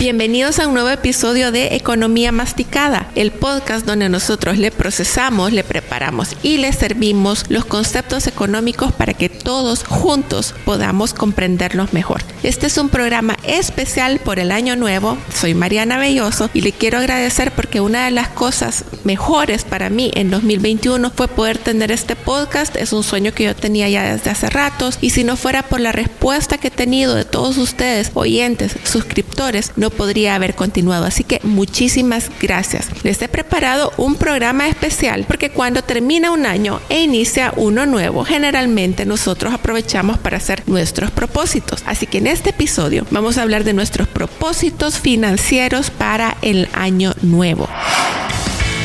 Bienvenidos a un nuevo episodio de Economía Masticada, el podcast donde nosotros le procesamos, le preparamos y le servimos los conceptos económicos para que todos juntos podamos comprenderlos mejor. Este es un programa especial por el año nuevo. Soy Mariana Belloso y le quiero agradecer porque una de las cosas mejores para mí en 2021 fue poder tener este podcast. Es un sueño que yo tenía ya desde hace ratos y si no fuera por la respuesta que he tenido de todos ustedes, oyentes, suscriptores, no podría haber continuado. Así que muchísimas gracias. Les he preparado un programa especial porque cuando termina un año e inicia uno nuevo, generalmente nosotros aprovechamos para hacer nuestros propósitos. Así que en este episodio vamos a hablar de nuestros propósitos financieros para el año nuevo.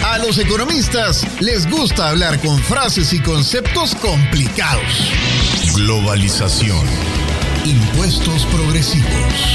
A los economistas les gusta hablar con frases y conceptos complicados. Globalización. Impuestos progresivos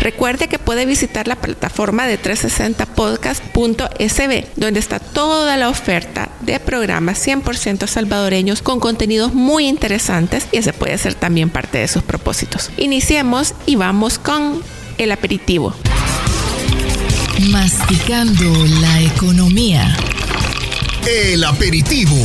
Recuerde que puede visitar la plataforma de 360podcast.sb, donde está toda la oferta de programas 100% salvadoreños con contenidos muy interesantes y ese puede ser también parte de sus propósitos. Iniciemos y vamos con el aperitivo. Masticando la economía. El aperitivo.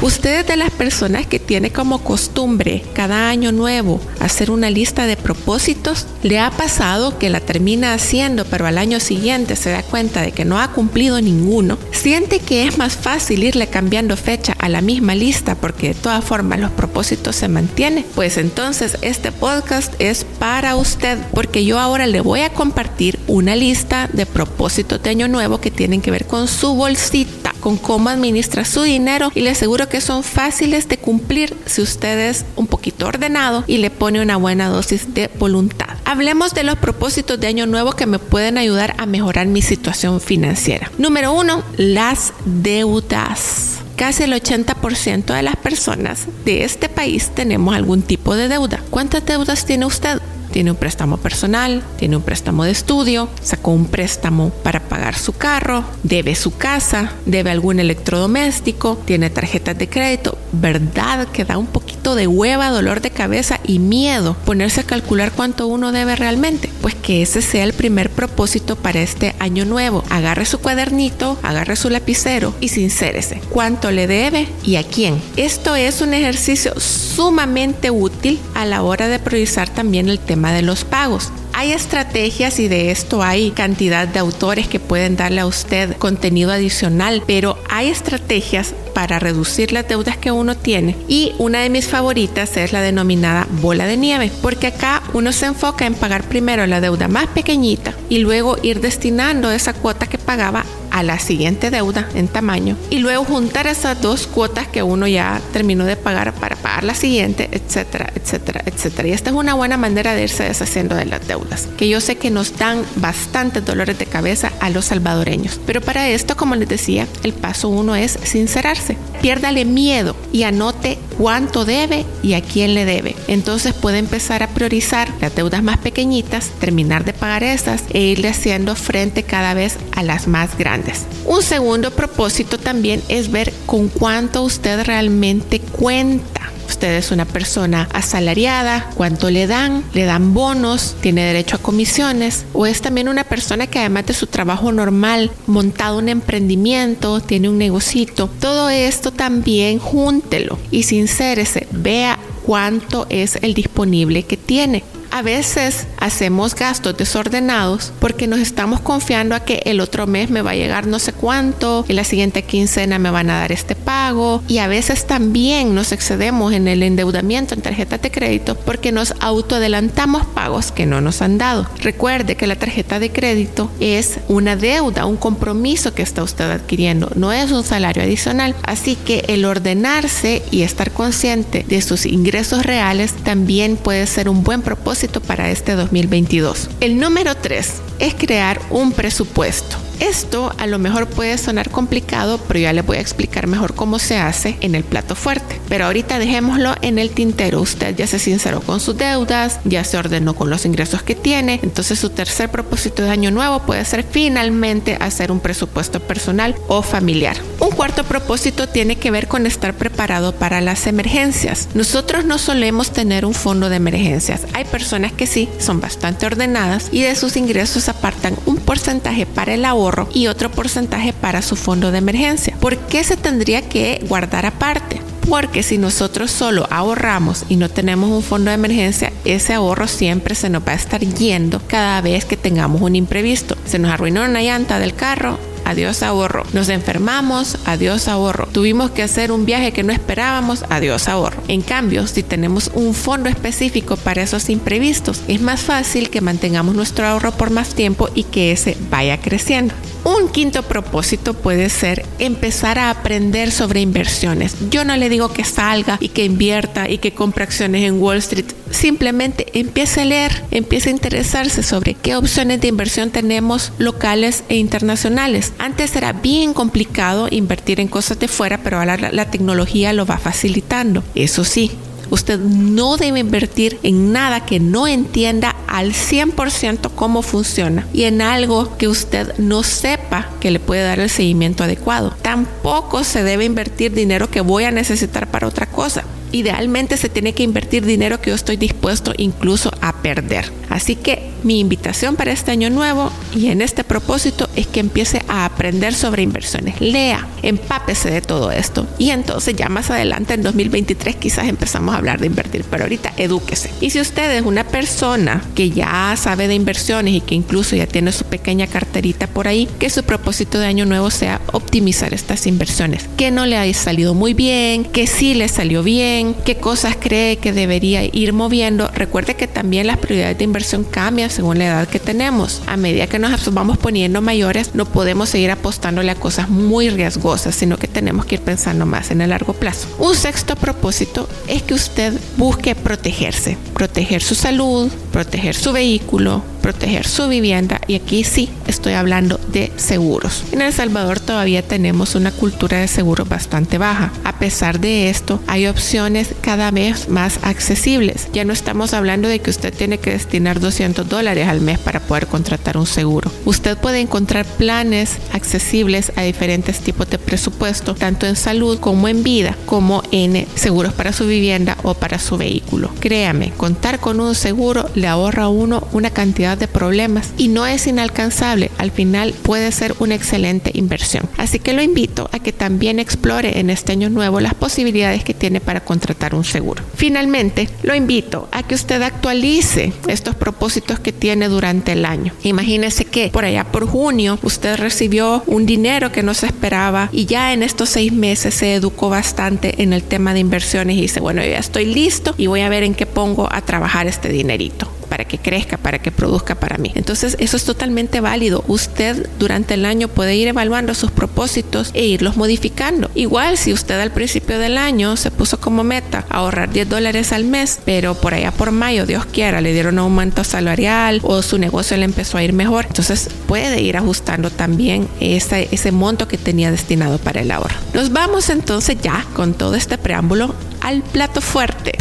Usted es de las personas que tiene como costumbre cada año nuevo hacer una lista de propósitos. ¿Le ha pasado que la termina haciendo pero al año siguiente se da cuenta de que no ha cumplido ninguno? ¿Siente que es más fácil irle cambiando fecha a la misma lista porque de todas formas los propósitos se mantienen? Pues entonces este podcast es para usted porque yo ahora le voy a compartir una lista de propósitos de año nuevo que tienen que ver con su bolsita, con cómo administra su dinero y le aseguro que son fáciles de cumplir si usted es un poquito ordenado y le pone una buena dosis de voluntad. Hablemos de los propósitos de año nuevo que me pueden ayudar a mejorar mi situación financiera. Número uno, las deudas. Casi el 80% de las personas de este país tenemos algún tipo de deuda. ¿Cuántas deudas tiene usted? Tiene un préstamo personal, tiene un préstamo de estudio, sacó un préstamo para pagar su carro, debe su casa, debe algún electrodoméstico, tiene tarjetas de crédito, ¿verdad? Que da un poquito de hueva, dolor de cabeza y miedo ponerse a calcular cuánto uno debe realmente. Pues que ese sea el primer propósito para este año nuevo. Agarre su cuadernito, agarre su lapicero y sincérese. ¿Cuánto le debe y a quién? Esto es un ejercicio sumamente útil a la hora de priorizar también el tema de los pagos. Hay estrategias y de esto hay cantidad de autores que pueden darle a usted contenido adicional, pero hay estrategias para reducir las deudas que uno tiene y una de mis favoritas es la denominada bola de nieve, porque acá uno se enfoca en pagar primero la deuda más pequeñita y luego ir destinando esa cuota que pagaba a la siguiente deuda en tamaño y luego juntar esas dos cuotas que uno ya terminó de pagar para pagar la siguiente, etcétera, etcétera, etcétera. Y esta es una buena manera de irse deshaciendo de las deudas, que yo sé que nos dan bastantes dolores de cabeza a los salvadoreños. Pero para esto, como les decía, el paso uno es sincerarse. Piérdale miedo y anote cuánto debe y a quién le debe. Entonces puede empezar a priorizar las deudas más pequeñitas, terminar de pagar esas e irle haciendo frente cada vez a las más grandes. Un segundo propósito también es ver con cuánto usted realmente cuenta. Usted es una persona asalariada, cuánto le dan, le dan bonos, tiene derecho a comisiones, o es también una persona que además de su trabajo normal, montado un emprendimiento, tiene un negocito, todo esto también júntelo y sincérese, vea cuánto es el disponible que tiene. A veces hacemos gastos desordenados porque nos estamos confiando a que el otro mes me va a llegar no sé cuánto, en la siguiente quincena me van a dar este pago y a veces también nos excedemos en el endeudamiento en tarjeta de crédito porque nos autoadelantamos pagos que no nos han dado. Recuerde que la tarjeta de crédito es una deuda, un compromiso que está usted adquiriendo, no es un salario adicional. Así que el ordenarse y estar consciente de sus ingresos reales también puede ser un buen propósito para este 2022. El número 3 es crear un presupuesto. Esto a lo mejor puede sonar complicado, pero ya les voy a explicar mejor cómo se hace en el plato fuerte. Pero ahorita dejémoslo en el tintero. Usted ya se sinceró con sus deudas, ya se ordenó con los ingresos que tiene. Entonces su tercer propósito de año nuevo puede ser finalmente hacer un presupuesto personal o familiar. Un cuarto propósito tiene que ver con estar preparado para las emergencias. Nosotros no solemos tener un fondo de emergencias. Hay personas que sí, son bastante ordenadas y de sus ingresos apartan un porcentaje para el ahorro y otro porcentaje para su fondo de emergencia. ¿Por qué se tendría que guardar aparte? Porque si nosotros solo ahorramos y no tenemos un fondo de emergencia, ese ahorro siempre se nos va a estar yendo cada vez que tengamos un imprevisto. Se nos arruinó una llanta del carro, adiós ahorro. Nos enfermamos, adiós ahorro. Tuvimos que hacer un viaje que no esperábamos, adiós ahorro. En cambio, si tenemos un fondo específico para esos imprevistos, es más fácil que mantengamos nuestro ahorro por más tiempo y que ese vaya creciendo. Un quinto propósito puede ser empezar a aprender sobre inversiones. Yo no le digo que salga y que invierta y que compre acciones en Wall Street. Simplemente empiece a leer, empiece a interesarse sobre qué opciones de inversión tenemos locales e internacionales. Antes era bien complicado invertir en cosas de fuera, pero ahora la, la tecnología lo va facilitando. Eso sí, Usted no debe invertir en nada que no entienda al 100% cómo funciona y en algo que usted no sepa que le puede dar el seguimiento adecuado. Tampoco se debe invertir dinero que voy a necesitar para otra cosa idealmente se tiene que invertir dinero que yo estoy dispuesto incluso a perder. Así que mi invitación para este año nuevo y en este propósito es que empiece a aprender sobre inversiones. Lea, empápese de todo esto y entonces ya más adelante en 2023 quizás empezamos a hablar de invertir, pero ahorita edúquese. Y si usted es una persona que ya sabe de inversiones y que incluso ya tiene su pequeña carterita por ahí, que su propósito de año nuevo sea optimizar estas inversiones. Que no le haya salido muy bien, que sí le salió bien qué cosas cree que debería ir moviendo. Recuerde que también las prioridades de inversión cambian según la edad que tenemos. A medida que nos vamos poniendo mayores, no podemos seguir apostándole a cosas muy riesgosas, sino que tenemos que ir pensando más en el largo plazo. Un sexto propósito es que usted busque protegerse, proteger su salud, proteger su vehículo, proteger su vivienda y aquí sí estoy hablando de seguros. En El Salvador todavía tenemos una cultura de seguros bastante baja. A pesar de esto, hay opciones cada vez más accesibles. Ya no estamos hablando de que usted tiene que destinar 200 dólares al mes para poder contratar un seguro. Usted puede encontrar planes accesibles a diferentes tipos de presupuesto, tanto en salud como en vida, como en seguros para su vivienda o para su vehículo. Créame, contar con un seguro le ahorra a uno una cantidad de problemas y no es inalcanzable. Al final puede ser una excelente inversión. Así que lo invito a que también explore en este año nuevo las posibilidades que tiene para contratar un seguro. Finalmente, lo invito a que usted actualice estos propósitos que tiene durante el año. Imagínese que por allá por junio usted recibió un dinero que no se esperaba y ya en estos seis meses se educó bastante en el tema de inversiones y dice, bueno, ya estoy listo y voy a ver en qué pongo a trabajar este dinerito para que crezca, para que produzca para mí. Entonces eso es totalmente válido. Usted durante el año puede ir evaluando sus propósitos e irlos modificando. Igual si usted al principio del año se puso como meta ahorrar 10 dólares al mes, pero por allá por mayo, Dios quiera, le dieron un aumento salarial o su negocio le empezó a ir mejor, entonces puede ir ajustando también ese, ese monto que tenía destinado para el ahorro. Nos vamos entonces ya con todo este preámbulo al plato fuerte.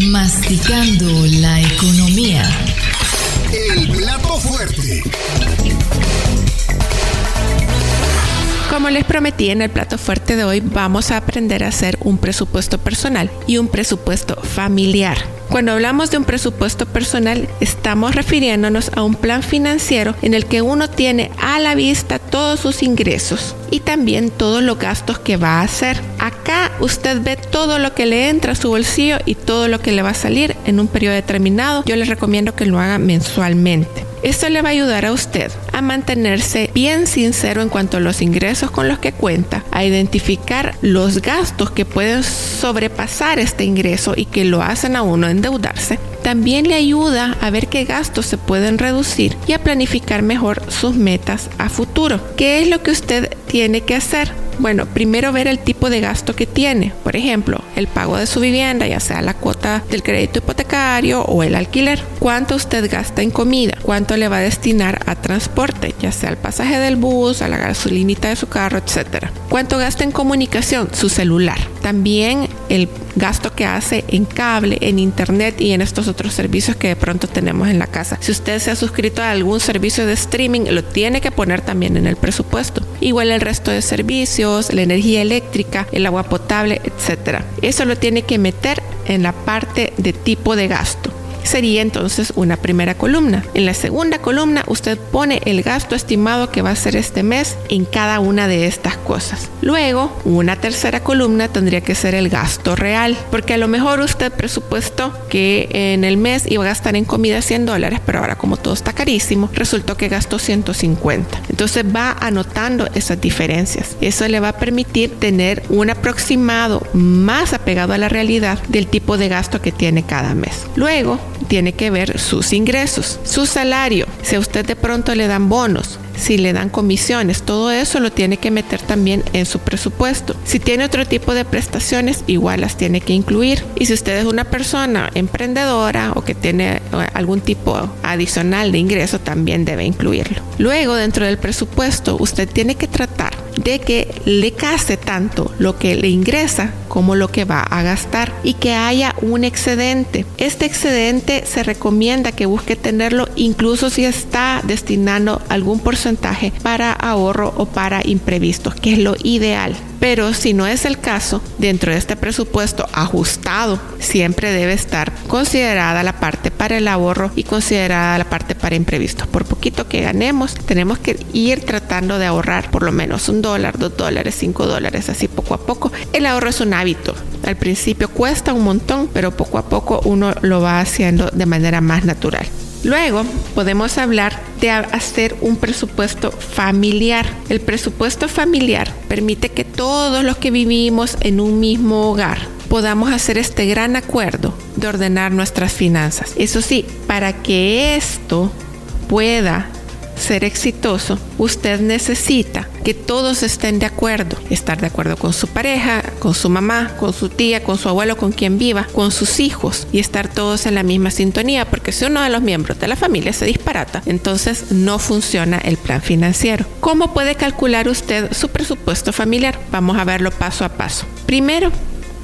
Masticando la economía. El plato fuerte. Como les prometí en el plato fuerte de hoy, vamos a aprender a hacer un presupuesto personal y un presupuesto familiar. Cuando hablamos de un presupuesto personal, estamos refiriéndonos a un plan financiero en el que uno tiene a la vista todos sus ingresos y también todos los gastos que va a hacer. Acá usted ve todo lo que le entra a su bolsillo y todo lo que le va a salir en un periodo determinado. Yo les recomiendo que lo haga mensualmente. Esto le va a ayudar a usted a mantenerse bien sincero en cuanto a los ingresos con los que cuenta, a identificar los gastos que pueden sobrepasar este ingreso y que lo hacen a uno endeudarse. También le ayuda a ver qué gastos se pueden reducir y a planificar mejor sus metas a futuro. ¿Qué es lo que usted tiene que hacer? Bueno, primero ver el tipo de gasto que tiene. Por ejemplo, el pago de su vivienda, ya sea la cuota del crédito hipotecario o el alquiler. ¿Cuánto usted gasta en comida? ¿Cuánto le va a destinar a transporte? Ya sea el pasaje del bus, a la gasolinita de su carro, etc. ¿Cuánto gasta en comunicación? Su celular. También el gasto que hace en cable, en internet y en estos otros servicios que de pronto tenemos en la casa. Si usted se ha suscrito a algún servicio de streaming, lo tiene que poner también en el presupuesto. Igual el resto de servicios, la energía eléctrica, el agua potable, etc. Eso lo tiene que meter en la parte de tipo de gasto sería entonces una primera columna. En la segunda columna usted pone el gasto estimado que va a ser este mes en cada una de estas cosas. Luego, una tercera columna tendría que ser el gasto real, porque a lo mejor usted presupuestó que en el mes iba a gastar en comida 100 dólares, pero ahora como todo está carísimo, resultó que gastó 150. Entonces va anotando esas diferencias. Eso le va a permitir tener un aproximado más apegado a la realidad del tipo de gasto que tiene cada mes. Luego, tiene que ver sus ingresos, su salario, si a usted de pronto le dan bonos, si le dan comisiones, todo eso lo tiene que meter también en su presupuesto. Si tiene otro tipo de prestaciones, igual las tiene que incluir. Y si usted es una persona emprendedora o que tiene eh, algún tipo adicional de ingreso, también debe incluirlo. Luego, dentro del presupuesto, usted tiene que tratar de que le case tanto lo que le ingresa como lo que va a gastar y que haya un excedente. Este excedente se recomienda que busque tenerlo incluso si está destinando algún porcentaje para ahorro o para imprevistos, que es lo ideal. Pero si no es el caso, dentro de este presupuesto ajustado, siempre debe estar considerada la parte para el ahorro y considerada la parte para imprevistos. Por poquito que ganemos, tenemos que ir tratando de ahorrar por lo menos un dólar, dos dólares, cinco dólares, así poco a poco. El ahorro es un hábito. Al principio cuesta un montón, pero poco a poco uno lo va haciendo de manera más natural. Luego podemos hablar de hacer un presupuesto familiar. El presupuesto familiar permite que todos los que vivimos en un mismo hogar podamos hacer este gran acuerdo de ordenar nuestras finanzas. Eso sí, para que esto pueda ser exitoso, usted necesita que todos estén de acuerdo. Estar de acuerdo con su pareja, con su mamá, con su tía, con su abuelo, con quien viva, con sus hijos y estar todos en la misma sintonía. Porque si uno de los miembros de la familia se disparata, entonces no funciona el plan financiero. ¿Cómo puede calcular usted su presupuesto familiar? Vamos a verlo paso a paso. Primero,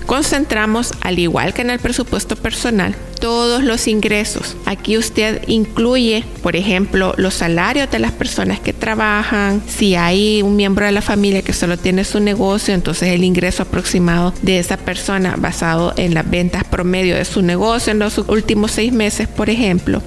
concentramos, al igual que en el presupuesto personal, todos los ingresos. Aquí usted incluye, por ejemplo, los salarios de las personas que trabajan. Si hay un miembro de la familia que solo tiene su negocio, entonces el ingreso aproximado de esa persona basado en las ventas promedio de su negocio en los últimos seis meses, por ejemplo.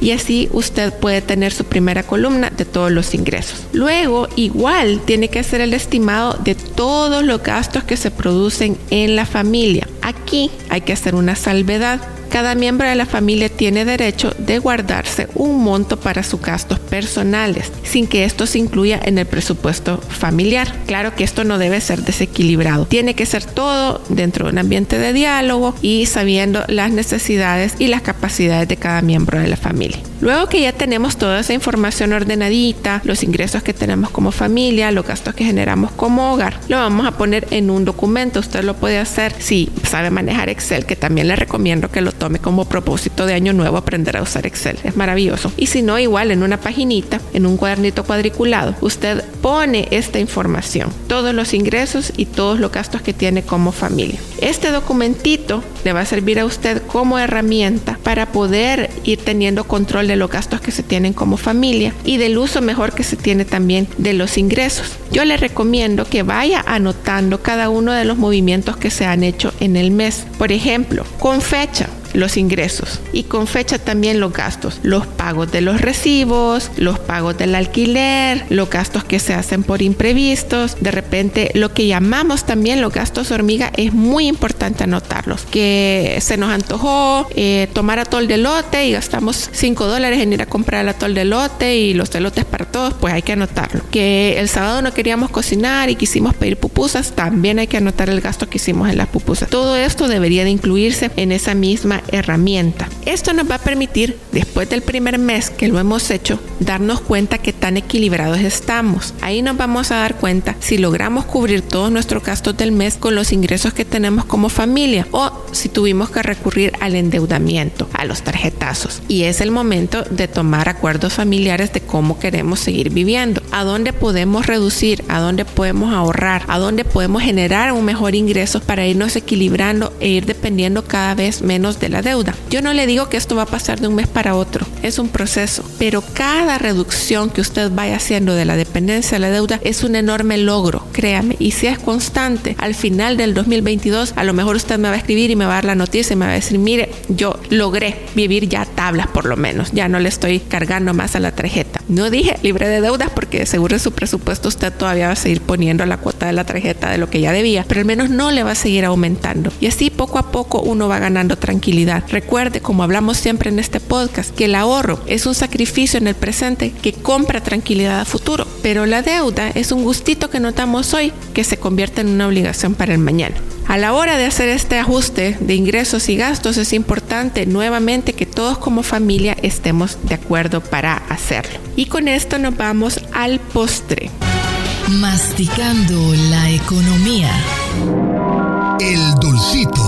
Y así usted puede tener su primera columna de todos los ingresos. Luego, igual, tiene que hacer el estimado de todos los gastos que se producen en la familia. Aquí hay que hacer una salvedad cada miembro de la familia tiene derecho de guardarse un monto para sus gastos personales, sin que esto se incluya en el presupuesto familiar. Claro que esto no debe ser desequilibrado. Tiene que ser todo dentro de un ambiente de diálogo y sabiendo las necesidades y las capacidades de cada miembro de la familia. Luego que ya tenemos toda esa información ordenadita, los ingresos que tenemos como familia, los gastos que generamos como hogar, lo vamos a poner en un documento. Usted lo puede hacer si sabe manejar Excel, que también le recomiendo que lo tome como propósito de año nuevo aprender a usar Excel. Es maravilloso. Y si no, igual en una paginita, en un cuadernito cuadriculado, usted pone esta información, todos los ingresos y todos los gastos que tiene como familia. Este documentito le va a servir a usted como herramienta para poder ir teniendo control de los gastos que se tienen como familia y del uso mejor que se tiene también de los ingresos. Yo le recomiendo que vaya anotando cada uno de los movimientos que se han hecho en el mes. Por ejemplo, con fecha. Los ingresos y con fecha también los gastos, los pagos de los recibos, los pagos del alquiler, los gastos que se hacen por imprevistos, de repente lo que llamamos también los gastos hormiga es muy importante anotarlos, que se nos antojó eh, tomar atol de lote y gastamos 5 dólares en ir a comprar el atol de lote y los elotes para todos, pues hay que anotarlo. Que el sábado no queríamos cocinar y quisimos pedir pupusas, también hay que anotar el gasto que hicimos en las pupusas. Todo esto debería de incluirse en esa misma herramienta. Esto nos va a permitir, después del primer mes que lo hemos hecho, darnos cuenta que tan equilibrados estamos. Ahí nos vamos a dar cuenta si logramos cubrir todos nuestros gastos del mes con los ingresos que tenemos como familia o si tuvimos que recurrir al endeudamiento, a los tarjetazos. Y es el momento de tomar acuerdos familiares de cómo queremos seguir viviendo, a dónde podemos reducir, a dónde podemos ahorrar, a dónde podemos generar un mejor ingreso para irnos equilibrando e ir dependiendo cada vez menos de la deuda. Yo no le digo que esto va a pasar de un mes para otro, es un proceso, pero cada reducción que usted vaya haciendo de la dependencia de la deuda es un enorme logro, créame, y si es constante, al final del 2022 a lo mejor usted me va a escribir y me va a dar la noticia y me va a decir, mire, yo logré vivir ya tablas por lo menos, ya no le estoy cargando más a la tarjeta. No dije libre de deudas porque seguro en su presupuesto usted todavía va a seguir poniendo la cuota de la tarjeta de lo que ya debía, pero al menos no le va a seguir aumentando. Y así poco a poco uno va ganando tranquilidad. Recuerde, como hablamos siempre en este podcast, que el ahorro es un sacrificio en el presente que compra tranquilidad a futuro, pero la deuda es un gustito que notamos hoy que se convierte en una obligación para el mañana. A la hora de hacer este ajuste de ingresos y gastos es importante nuevamente que todos como familia estemos de acuerdo para hacerlo. Y con esto nos vamos al postre. Masticando la economía. El dulcito.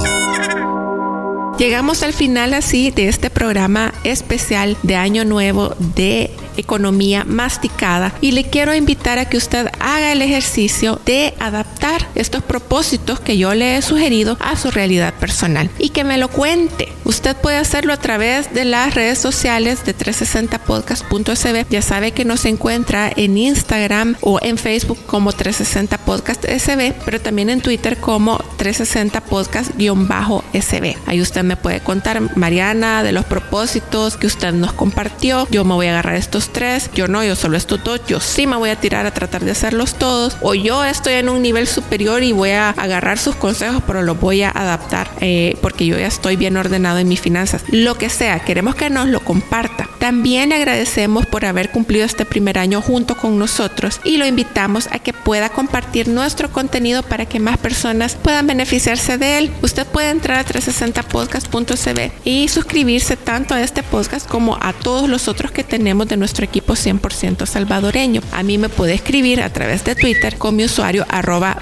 Llegamos al final así de este programa especial de Año Nuevo de economía masticada y le quiero invitar a que usted haga el ejercicio de adaptar estos propósitos que yo le he sugerido a su realidad personal y que me lo cuente. Usted puede hacerlo a través de las redes sociales de 360podcast.sb. Ya sabe que nos encuentra en Instagram o en Facebook como 360podcast.sb, pero también en Twitter como 360podcast-sb. Ahí usted me puede contar, Mariana, de los propósitos que usted nos compartió. Yo me voy a agarrar estos tres, yo no, yo solo estos dos, yo sí me voy a tirar a tratar de hacerlos todos, o yo estoy en un nivel superior y voy a agarrar sus consejos, pero los voy a adaptar eh, porque yo ya estoy bien ordenado en mis finanzas. Lo que sea, queremos que nos lo comparta. También agradecemos por haber cumplido este primer año junto con nosotros y lo invitamos a que pueda compartir nuestro contenido para que más personas puedan beneficiarse de él. Usted puede entrar a 360podcast.cb y suscribirse tanto a este podcast como a todos los otros que tenemos de nuestro equipo 100% salvadoreño. A mí me puede escribir a través de Twitter con mi usuario arroba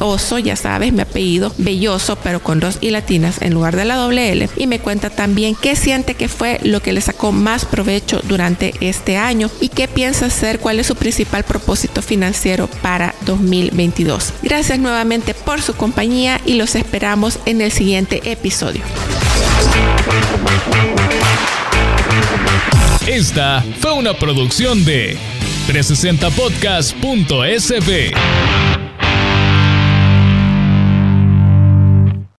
oso ya sabes, mi apellido Belloso, pero con dos y latinas en lugar de la doble L. Y me cuenta también qué siente que fue lo que le sacó más provecho durante este año y qué piensa hacer, cuál es su principal propósito financiero para 2022. Gracias nuevamente por su compañía y los esperamos en el siguiente episodio. Esta fue una producción de 360podcast.sb.